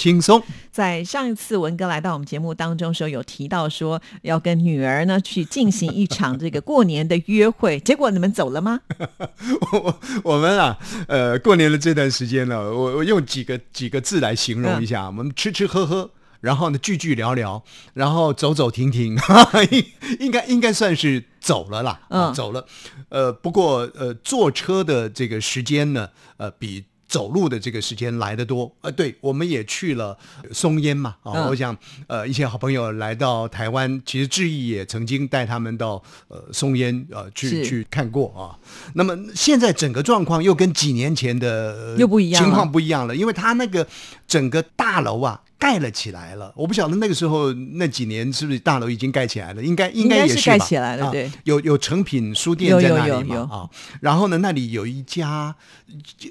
轻松。在上一次文哥来到我们节目当中时候，有提到说要跟女儿呢去进行一场这个过年的约会，结果你们走了吗？我 我们啊，呃，过年的这段时间呢，我我用几个几个字来形容一下，我们吃吃喝喝，然后呢聚聚聊聊，然后走走停停，应 应该应该算是走了啦，嗯，走了。呃，不过呃，坐车的这个时间呢，呃，比。走路的这个时间来得多，呃，对，我们也去了松烟嘛，啊，我想，呃，一些好朋友来到台湾，其实志毅也曾经带他们到呃松烟呃去去看过啊。那么现在整个状况又跟几年前的又不一样，情况不一样了，因为他那个整个大楼啊。盖了起来了，我不晓得那个时候那几年是不是大楼已经盖起来了？应该应该也是盖起来了，对。有有成品书店在那里嘛？啊，然后呢，那里有一家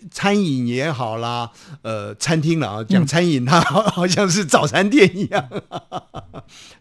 餐饮也好啦，呃，餐厅了啊，讲餐饮它 好像是早餐店一样，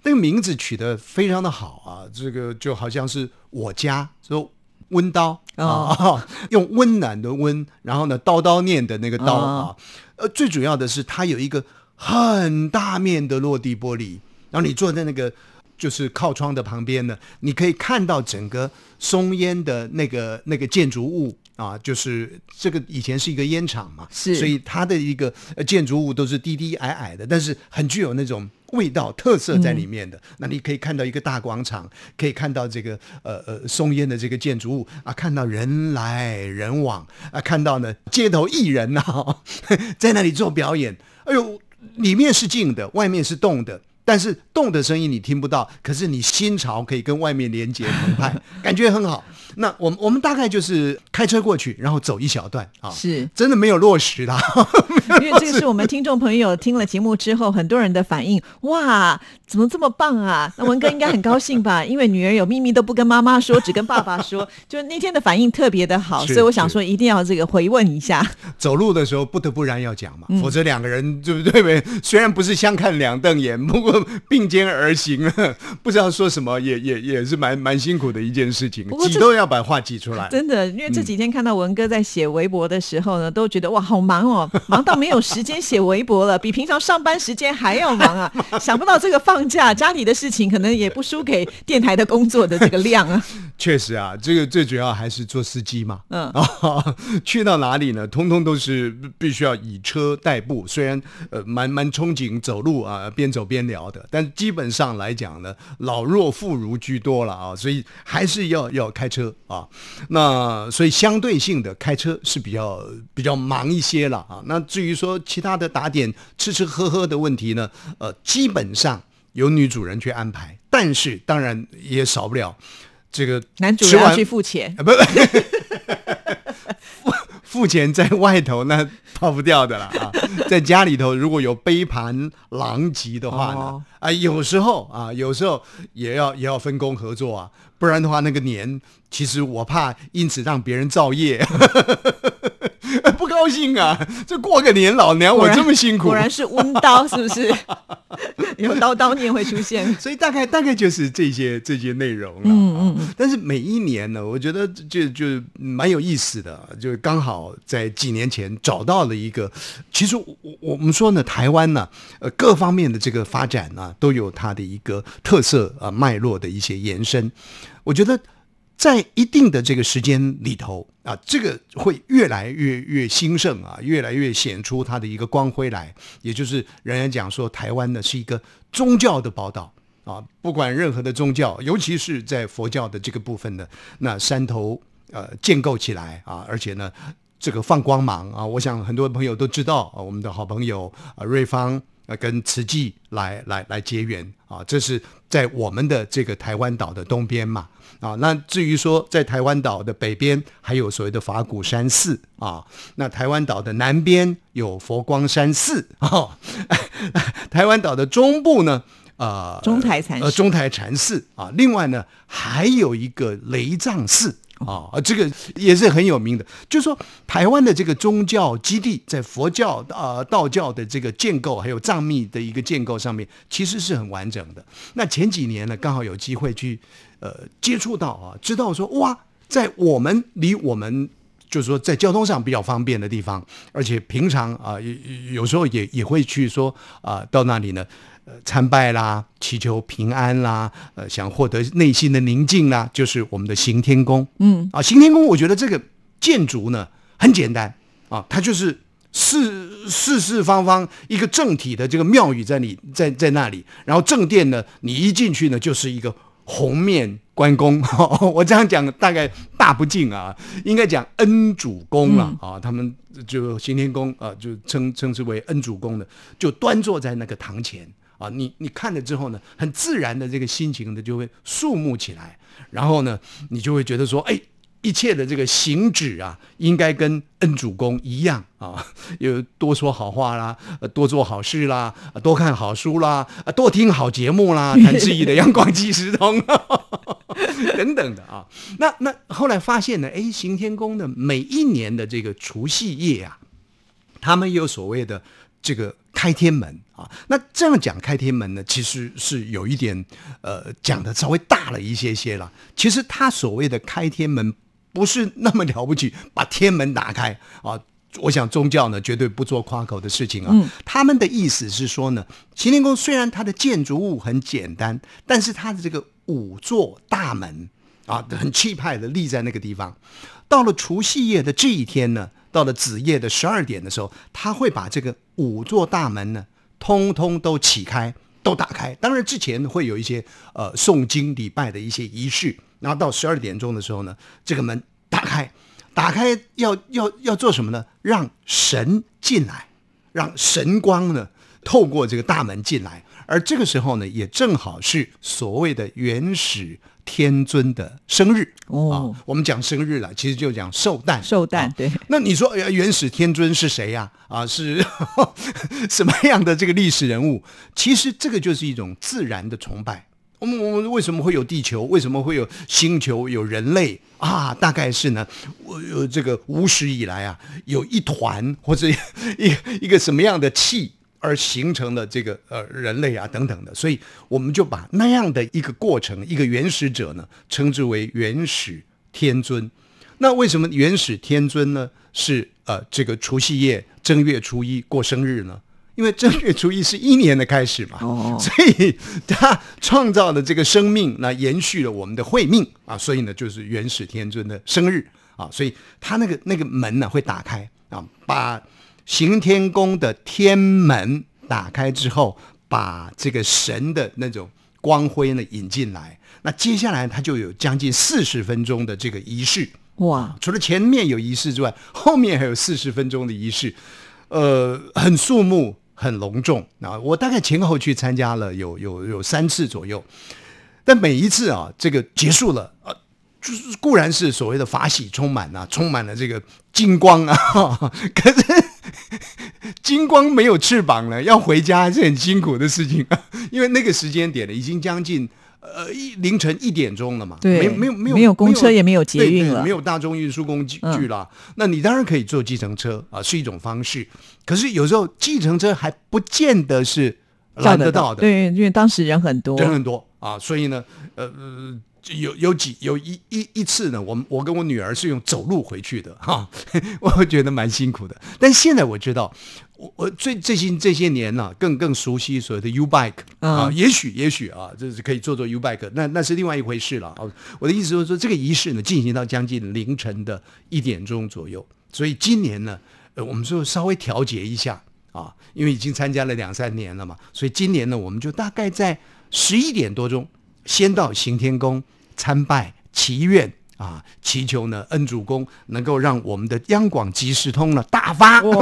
那个名字取得非常的好啊，这个就好像是我家说温刀啊，用温暖的温，然后呢刀刀念的那个刀啊，呃，最主要的是它有一个。很大面的落地玻璃，然后你坐在那个就是靠窗的旁边呢，你可以看到整个松烟的那个那个建筑物啊，就是这个以前是一个烟厂嘛，是，所以它的一个建筑物都是低低矮矮的，但是很具有那种味道特色在里面的。那你可以看到一个大广场，可以看到这个呃呃松烟的这个建筑物啊，看到人来人往啊，看到呢街头艺人呐 在那里做表演，哎呦。里面是静的，外面是动的，但是动的声音你听不到，可是你心潮可以跟外面连接澎湃，感觉很好。那我们我们大概就是开车过去，然后走一小段啊，是真的没有落实的，因为这个是我们 听众朋友听了节目之后，很多人的反应，哇，怎么这么棒啊？那文哥应该很高兴吧？因为女儿有秘密都不跟妈妈说，只跟爸爸说，就那天的反应特别的好，所以我想说一定要这个回问一下。走路的时候不得不然要讲嘛，否则两个人对不对？虽然不是相看两瞪眼，不过并肩而行，不知道说什么，也也也是蛮蛮辛苦的一件事情，挤都要。把话挤出来，真的，因为这几天看到文哥在写微博的时候呢，都觉得哇，好忙哦，忙到没有时间写微博了，比平常上班时间还要忙啊！想不到这个放假家里的事情可能也不输给电台的工作的这个量啊。确实啊，这个最主要还是做司机嘛，嗯啊，去到哪里呢，通通都是必须要以车代步。虽然呃，蛮蛮憧憬走路啊，边走边聊的，但基本上来讲呢，老弱妇孺居多了啊，所以还是要要开车啊。那所以相对性的开车是比较比较忙一些了啊。那至于说其他的打点吃吃喝喝的问题呢，呃，基本上由女主人去安排，但是当然也少不了。这个男主人要去付钱，不不，付付钱在外头那跑不掉的了啊，在家里头如果有杯盘狼藉的话呢，啊，有时候啊，有时候也要也要分工合作啊，不然的话那个年，其实我怕因此让别人造业。不高兴啊！这过个年，老娘我这么辛苦，果然是温刀，是不是？有刀刀念会出现，所以大概大概就是这些这些内容了。嗯嗯。但是每一年呢，我觉得就就蛮有意思的，就刚好在几年前找到了一个。其实我我们说呢，台湾呢，呃，各方面的这个发展呢，都有它的一个特色啊，脉络的一些延伸。我觉得。在一定的这个时间里头啊，这个会越来越越兴盛啊，越来越显出它的一个光辉来。也就是人家讲说，台湾呢是一个宗教的宝岛啊，不管任何的宗教，尤其是在佛教的这个部分的那山头呃建构起来啊，而且呢这个放光芒啊，我想很多朋友都知道啊，我们的好朋友啊瑞芳。啊跟慈济来来来结缘啊，这是在我们的这个台湾岛的东边嘛啊。那至于说在台湾岛的北边还有所谓的法鼓山寺啊，那台湾岛的南边有佛光山寺啊，台湾岛的中部呢？呃，中台禅呃中台禅寺啊，另外呢还有一个雷藏寺啊，这个也是很有名的。就是说，台湾的这个宗教基地，在佛教啊、道教的这个建构，还有藏密的一个建构上面，其实是很完整的。那前几年呢，刚好有机会去呃接触到啊，知道说哇，在我们离我们就是说在交通上比较方便的地方，而且平常啊有有时候也也会去说啊到那里呢。参拜啦，祈求平安啦，呃，想获得内心的宁静啦，就是我们的行天宫。嗯，啊，行天宫，我觉得这个建筑呢很简单啊，它就是四四四方方一个正体的这个庙宇在你在在那里，然后正殿呢，你一进去呢就是一个红面关公。我这样讲大概大不敬啊，应该讲恩主公了啊，他们就刑天宫啊，就称称之为恩主公的，就端坐在那个堂前。啊，你你看了之后呢，很自然的这个心情呢就会肃穆起来，然后呢，你就会觉得说，哎，一切的这个行止啊，应该跟恩主公一样啊，有多说好话啦，多做好事啦，多看好书啦，多听好节目啦，谭志毅的阳光即时通 等等的啊。那那后来发现呢，哎，行天宫的每一年的这个除夕夜啊，他们有所谓的。这个开天门啊，那这样讲开天门呢，其实是有一点呃讲的稍微大了一些些了。其实他所谓的开天门不是那么了不起，把天门打开啊。我想宗教呢绝对不做夸口的事情啊。他们的意思是说呢，秦天宫虽然它的建筑物很简单，但是它的这个五座大门啊，很气派的立在那个地方。到了除夕夜的这一天呢。到了子夜的十二点的时候，他会把这个五座大门呢，通通都启开，都打开。当然之前会有一些呃诵经礼拜的一些仪式，然后到十二点钟的时候呢，这个门打开，打开要要要做什么呢？让神进来，让神光呢透过这个大门进来。而这个时候呢，也正好是所谓的原始。天尊的生日哦，我们讲生日了，其实就讲寿诞。寿诞对。那你说原始天尊是谁呀？啊，是 什么样的这个历史人物？其实这个就是一种自然的崇拜。我们我们为什么会有地球？为什么会有星球？有人类啊？大概是呢，我有这个无始以来啊，有一团或者 一一个什么样的气。而形成的这个呃人类啊等等的，所以我们就把那样的一个过程，一个原始者呢，称之为原始天尊。那为什么原始天尊呢是呃这个除夕夜正月初一过生日呢？因为正月初一是一年的开始嘛，所以他创造的这个生命，那延续了我们的慧命啊，所以呢就是元始天尊的生日啊，所以他那个那个门呢会打开啊，把。行天宫的天门打开之后，把这个神的那种光辉呢引进来。那接下来他就有将近四十分钟的这个仪式。哇！除了前面有仪式之外，后面还有四十分钟的仪式，呃，很肃穆，很隆重。啊，我大概前后去参加了有有有三次左右，但每一次啊，这个结束了啊。就是固然是所谓的法喜充满啊，充满了这个金光啊，可是 金光没有翅膀了，要回家是很辛苦的事情。因为那个时间点呢，已经将近呃一凌晨一点钟了嘛，对，没有没有没有公车也没有捷运了，没有大众运输工具了。那你当然可以坐计程车啊，是一种方式。可是有时候计程车还不见得是拦得到的，对，因为当时人很多，人很多啊，所以呢，呃。有有几有一一一次呢，我我跟我女儿是用走路回去的哈，我觉得蛮辛苦的。但现在我知道，我我最最近这些年呢，更更熟悉所谓的 U bike 啊，也许也许啊，这是可以做做 U bike，那那是另外一回事了啊。我的意思就是说，这个仪式呢，进行到将近凌晨的一点钟左右，所以今年呢，呃，我们就稍微调节一下啊，因为已经参加了两三年了嘛，所以今年呢，我们就大概在十一点多钟先到行天宫。参拜祈愿啊，祈求呢恩主公能够让我们的央广即时通呢大发。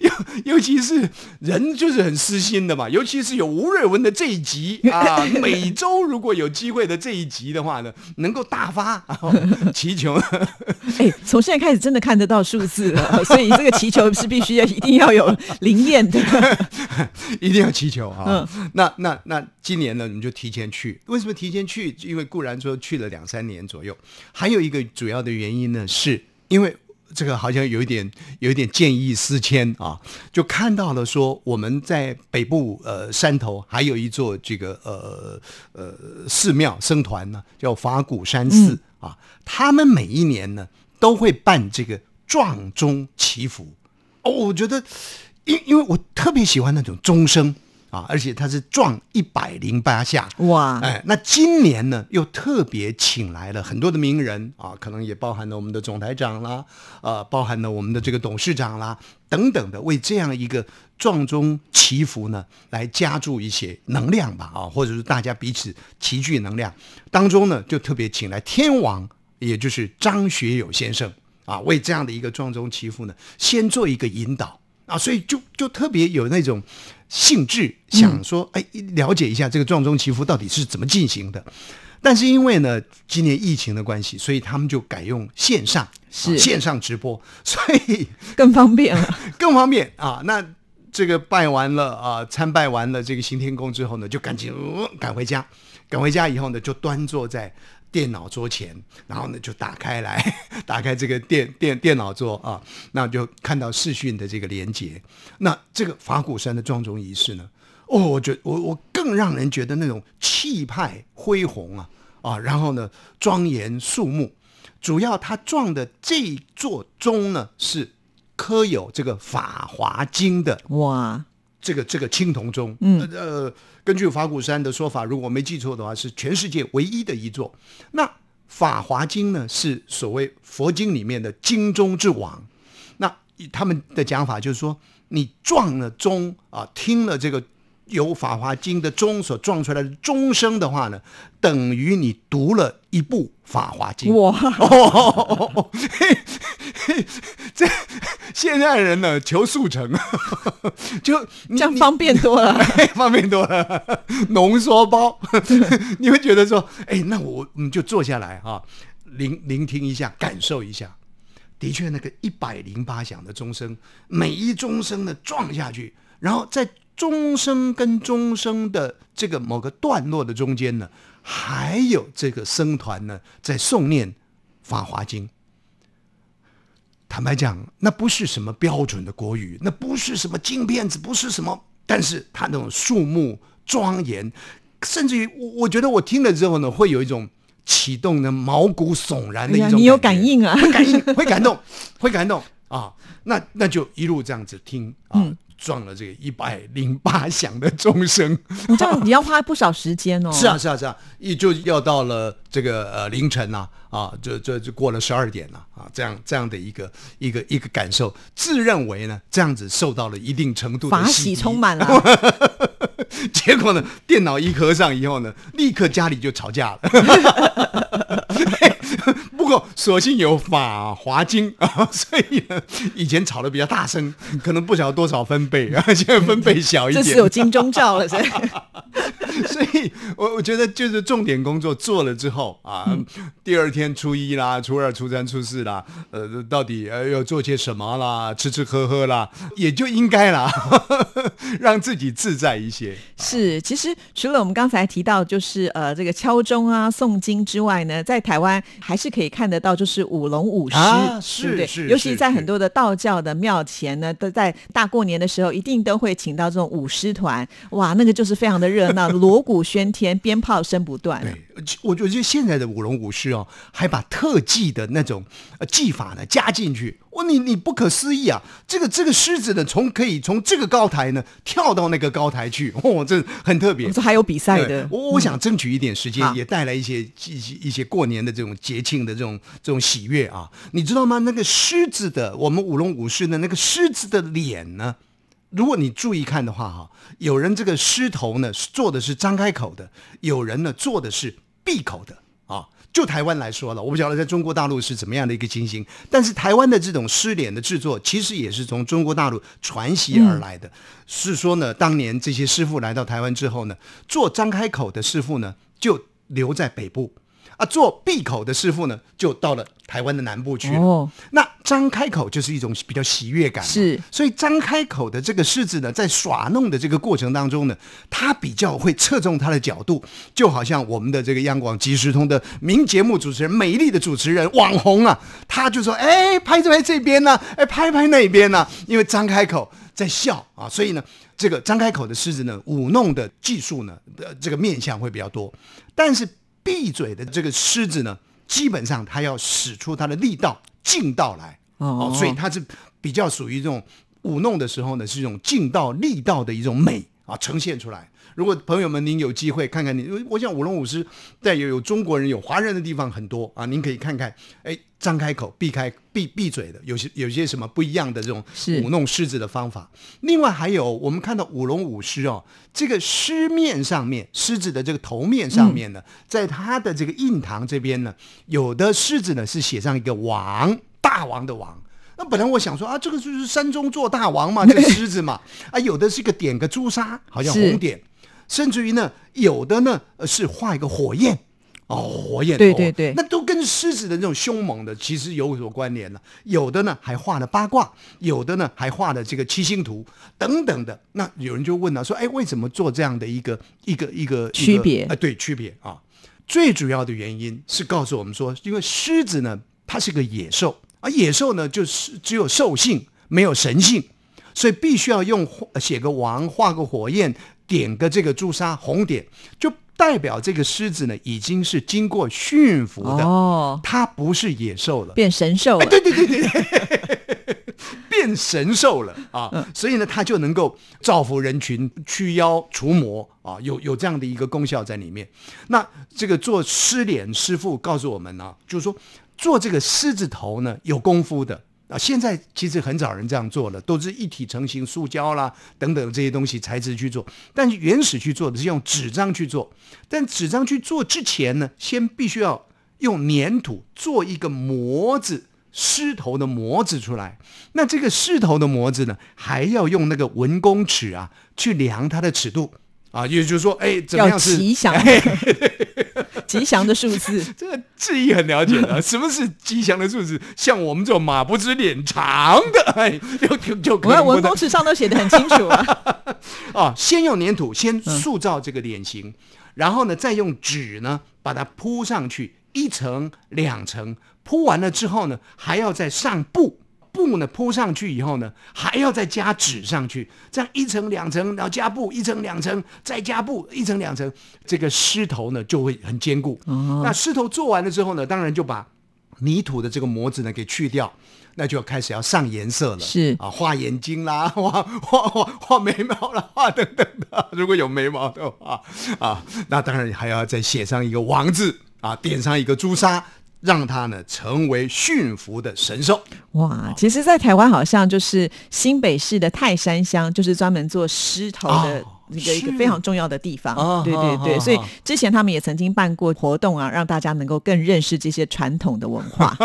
尤尤其是人就是很私心的嘛，尤其是有吴瑞文的这一集 啊，每周如果有机会的这一集的话呢，能够大发 祈求。哎，从现在开始真的看得到数字了，所以这个祈求是必须要一定要有灵验的，一定要祈求啊。嗯，那那那今年呢，我们就提前去。为什么提前去？因为固然说去了两三年左右，还有一个主要的原因呢，是因为。这个好像有一点有一点见异思迁啊，就看到了说我们在北部呃山头还有一座这个呃呃寺庙僧团呢，叫法鼓山寺啊，他们每一年呢都会办这个撞钟祈福哦，我觉得因因为我特别喜欢那种钟声。啊，而且他是撞一百零八下哇！哎，那今年呢，又特别请来了很多的名人啊，可能也包含了我们的总台长啦，呃，包含了我们的这个董事长啦等等的，为这样一个撞钟祈福呢，来加注一些能量吧啊，或者是大家彼此齐聚能量当中呢，就特别请来天王，也就是张学友先生啊，为这样的一个撞钟祈福呢，先做一个引导啊，所以就就特别有那种。兴致想说，哎，了解一下这个撞钟祈福到底是怎么进行的。但是因为呢，今年疫情的关系，所以他们就改用线上，是线上直播，所以 更方便了，更方便啊。那这个拜完了啊，参拜完了这个行天宫之后呢，就赶紧赶回家，赶回家以后呢，就端坐在。电脑桌前，然后呢就打开来，打开这个电电电脑桌啊，那就看到视讯的这个连接。那这个法鼓山的庄重仪式呢，哦，我觉我我更让人觉得那种气派恢宏啊啊，然后呢庄严肃穆。主要他撞的这座钟呢，是刻有这个《法华经》的哇。这个这个青铜钟，嗯呃，根据法鼓山的说法，如果没记错的话，是全世界唯一的一座。那《法华经》呢，是所谓佛经里面的经中之王。那他们的讲法就是说，你撞了钟啊，听了这个由《法华经》的钟所撞出来的钟声的话呢，等于你读了一部《法华经》。哇！这。现在人呢求速成，就这样方便多了，方便多了。浓缩包，你会觉得说，哎，那我你就坐下来哈，聆聆听一下，感受一下。的确，那个一百零八响的钟声，每一钟声呢撞下去，然后在钟声跟钟声的这个某个段落的中间呢，还有这个僧团呢在诵念《法华经》。坦白讲，那不是什么标准的国语，那不是什么金片子，不是什么，但是它那种肃穆庄严，甚至于我我觉得我听了之后呢，会有一种启动的毛骨悚然的一种，你有感应啊，会感应，会感动，会感动啊，那那就一路这样子听啊。撞了这个一百零八响的钟声，你这样你要花不少时间哦。是啊，是啊，是啊，也就要到了这个呃凌晨呐，啊，这这就过了十二点了啊，这样这样的一个一个一个感受，自认为呢这样子受到了一定程度的法喜充满了，结果呢电脑一合上以后呢，立刻家里就吵架了。不过，所幸有《法华经》啊，所以呢，以前吵得比较大声，可能不晓得多少分贝啊，现在分贝小一点。这是有金钟罩了，所以，所以我我觉得就是重点工作做了之后啊，第二天初一啦、初二、初三、初四啦，呃，到底呃要做些什么啦，吃吃喝喝啦，也就应该啦，让自己自在一些。是，其实除了我们刚才提到，就是呃这个敲钟啊、诵经之外呢，在台湾还是可以。看得到就是舞龙舞狮，对不对？尤其在很多的道教的庙前呢，都在大过年的时候，一定都会请到这种舞狮团。哇，那个就是非常的热闹，锣鼓喧天，鞭炮声不断。对，我觉得现在的舞龙舞狮哦，还把特技的那种技法呢加进去。我你你不可思议啊！这个这个狮子呢，从可以从这个高台呢跳到那个高台去，哦，这很特别。这还有比赛的。我我想争取一点时间，也带来一些一些一些过年的这种节庆的这种这种喜悦啊！你知道吗？那个狮子的，我们舞龙舞狮的那个狮子的脸呢？如果你注意看的话，哈，有人这个狮头呢做的是张开口的，有人呢做的是闭口的啊。就台湾来说了，我不晓得在中国大陆是怎么样的一个情形，但是台湾的这种失脸的制作，其实也是从中国大陆传习而来的。是说呢，当年这些师傅来到台湾之后呢，做张开口的师傅呢，就留在北部。啊，做闭口的师傅呢，就到了台湾的南部去了。哦，那张开口就是一种比较喜悦感，是。所以张开口的这个狮子呢，在耍弄的这个过程当中呢，它比较会侧重它的角度，就好像我们的这个央广即时通的名节目主持人、美丽的主持人、网红啊，他就说：“哎，拍拍这边呢，哎，拍拍那边呢。”因为张开口在笑啊，所以呢，这个张开口的狮子呢，舞弄的技术呢，呃，这个面相会比较多，但是。闭嘴的这个狮子呢，基本上他要使出他的力道劲道来。哦，所以他是比较属于这种舞弄的时候呢，是一种劲道力道的一种美啊呈现出来。如果朋友们您有机会看看你，我想舞龙舞狮在有有中国人有华人的地方很多啊，您可以看看，哎，张开口闭开闭闭嘴的，有些有些什么不一样的这种舞弄狮子的方法。另外还有我们看到舞龙舞狮哦，这个狮面上面狮子的这个头面上面呢，在它的这个印堂这边呢，有的狮子呢是写上一个王大王的王。那本来我想说啊，这个就是山中做大王嘛，这个狮子嘛，啊，有的是个点个朱砂，好像红点。甚至于呢，有的呢是画一个火焰，哦，火焰，对对对，那都跟狮子的那种凶猛的其实有所关联了。有的呢还画了八卦，有的呢还画了这个七星图等等的。那有人就问了，说，哎，为什么做这样的一个一个一个区别？啊，对，区别啊，最主要的原因是告诉我们说，因为狮子呢，它是个野兽，而野兽呢就是只有兽性，没有神性，所以必须要用写个王，画个火焰。点个这个朱砂红点，就代表这个狮子呢已经是经过驯服的哦，它不是野兽了，变神兽了。对对对对，变神兽了啊！所以呢，它就能够造福人群、驱妖除魔啊，有有这样的一个功效在里面。那这个做狮脸师傅告诉我们呢，就是说做这个狮子头呢有功夫的。啊，现在其实很少人这样做了，都是一体成型塑胶啦等等这些东西材质去做。但是原始去做的是用纸张去做，但纸张去做之前呢，先必须要用粘土做一个模子，狮头的模子出来。那这个狮头的模子呢，还要用那个文公尺啊去量它的尺度啊，也就是说，哎，怎么样是吉祥？吉祥的数字，这个志毅很了解的。什么是吉祥的数字？像我们这种马不知脸长的，哎，就就就我看。文公尺上都写的很清楚啊。啊，先用粘土先塑造这个脸型，然后呢，再用纸呢把它铺上去，一层两层，铺完了之后呢，还要再上布。布呢铺上去以后呢，还要再加纸上去，这样一层两层，然后加布一层两层，再加布一层两层，这个狮头呢就会很坚固。那狮头做完了之后呢，当然就把泥土的这个模子呢给去掉，那就要开始要上颜色了。是啊，画眼睛啦，画画画画眉毛啦，画等等的。如果有眉毛的话啊，那当然还要再写上一个王字啊，点上一个朱砂。让它呢成为驯服的神兽哇！其实，在台湾好像就是新北市的泰山乡，就是专门做狮头的。一个一个非常重要的地方，对对对，所以之前他们也曾经办过活动啊，让大家能够更认识这些传统的文化。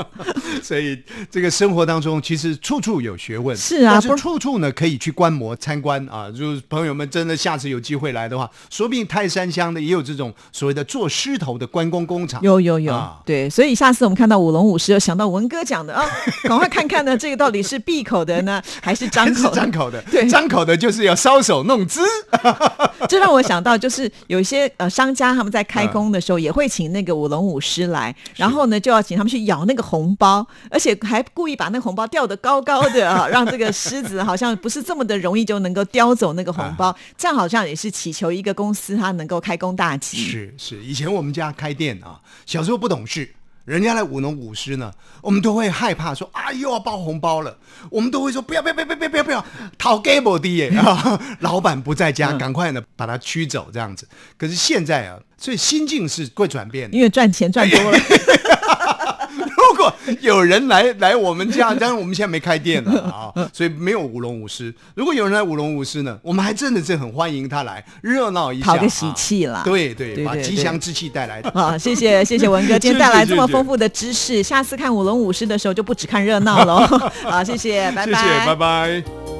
所以这个生活当中其实处处有学问，是啊，是处处呢可以去观摩参观啊。就是朋友们真的下次有机会来的话，说不定泰山乡的也有这种所谓的做狮头的关公工厂。有有有，对，所以下次我们看到舞龙舞狮，又想到文哥讲的啊，赶快看看呢，这个到底是闭口的呢，还是张口？张口的，对，张口的就是要搔首弄姿。这让我想到，就是有一些呃商家他们在开工的时候，也会请那个舞龙舞狮来，然后呢就要请他们去咬那个红包，而且还故意把那个红包吊得高高的啊，让这个狮子好像不是这么的容易就能够叼走那个红包，这样好像也是祈求一个公司它能够开工大吉。是是，以前我们家开店啊，小时候不懂事。人家来舞龙舞狮呢，我们都会害怕说啊又要包红包了，我们都会说不要不要不要不要不要不要讨 game 的耶啊，老板不在家，赶快呢把他驱走这样子。可是现在啊，所以心境是会转变的，因为赚钱赚多了。有人来来我们家，但是我们现在没开店了啊，所以没有舞龙舞狮。如果有人来舞龙舞狮呢，我们还真的是很欢迎他来热闹一下，讨个喜气啦。对对，把吉祥之气带来。啊，谢谢谢谢文哥，今天带来这么 丰富的知识。下次看舞龙舞狮的时候，就不只看热闹了。好，谢谢，拜拜，拜拜。